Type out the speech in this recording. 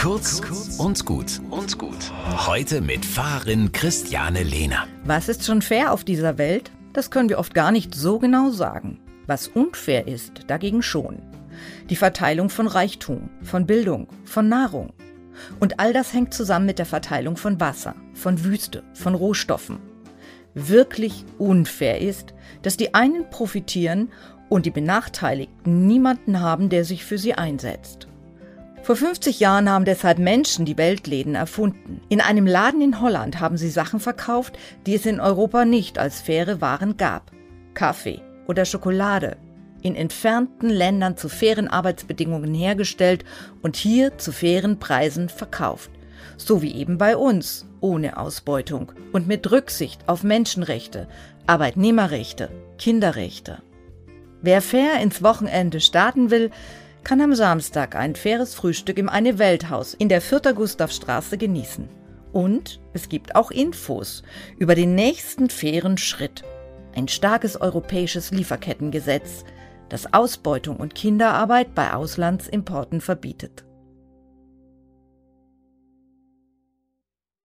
Kurz und gut und gut. Heute mit Fahrerin Christiane Lehner. Was ist schon fair auf dieser Welt? Das können wir oft gar nicht so genau sagen. Was unfair ist, dagegen schon. Die Verteilung von Reichtum, von Bildung, von Nahrung. Und all das hängt zusammen mit der Verteilung von Wasser, von Wüste, von Rohstoffen. Wirklich unfair ist, dass die einen profitieren und die Benachteiligten niemanden haben, der sich für sie einsetzt. Vor 50 Jahren haben deshalb Menschen die Weltläden erfunden. In einem Laden in Holland haben sie Sachen verkauft, die es in Europa nicht als faire Waren gab. Kaffee oder Schokolade. In entfernten Ländern zu fairen Arbeitsbedingungen hergestellt und hier zu fairen Preisen verkauft. So wie eben bei uns, ohne Ausbeutung und mit Rücksicht auf Menschenrechte, Arbeitnehmerrechte, Kinderrechte. Wer fair ins Wochenende starten will, kann am Samstag ein faires Frühstück im Eine Welthaus in der Vierter Gustavstraße genießen. Und es gibt auch Infos über den nächsten fairen Schritt. Ein starkes europäisches Lieferkettengesetz, das Ausbeutung und Kinderarbeit bei Auslandsimporten verbietet.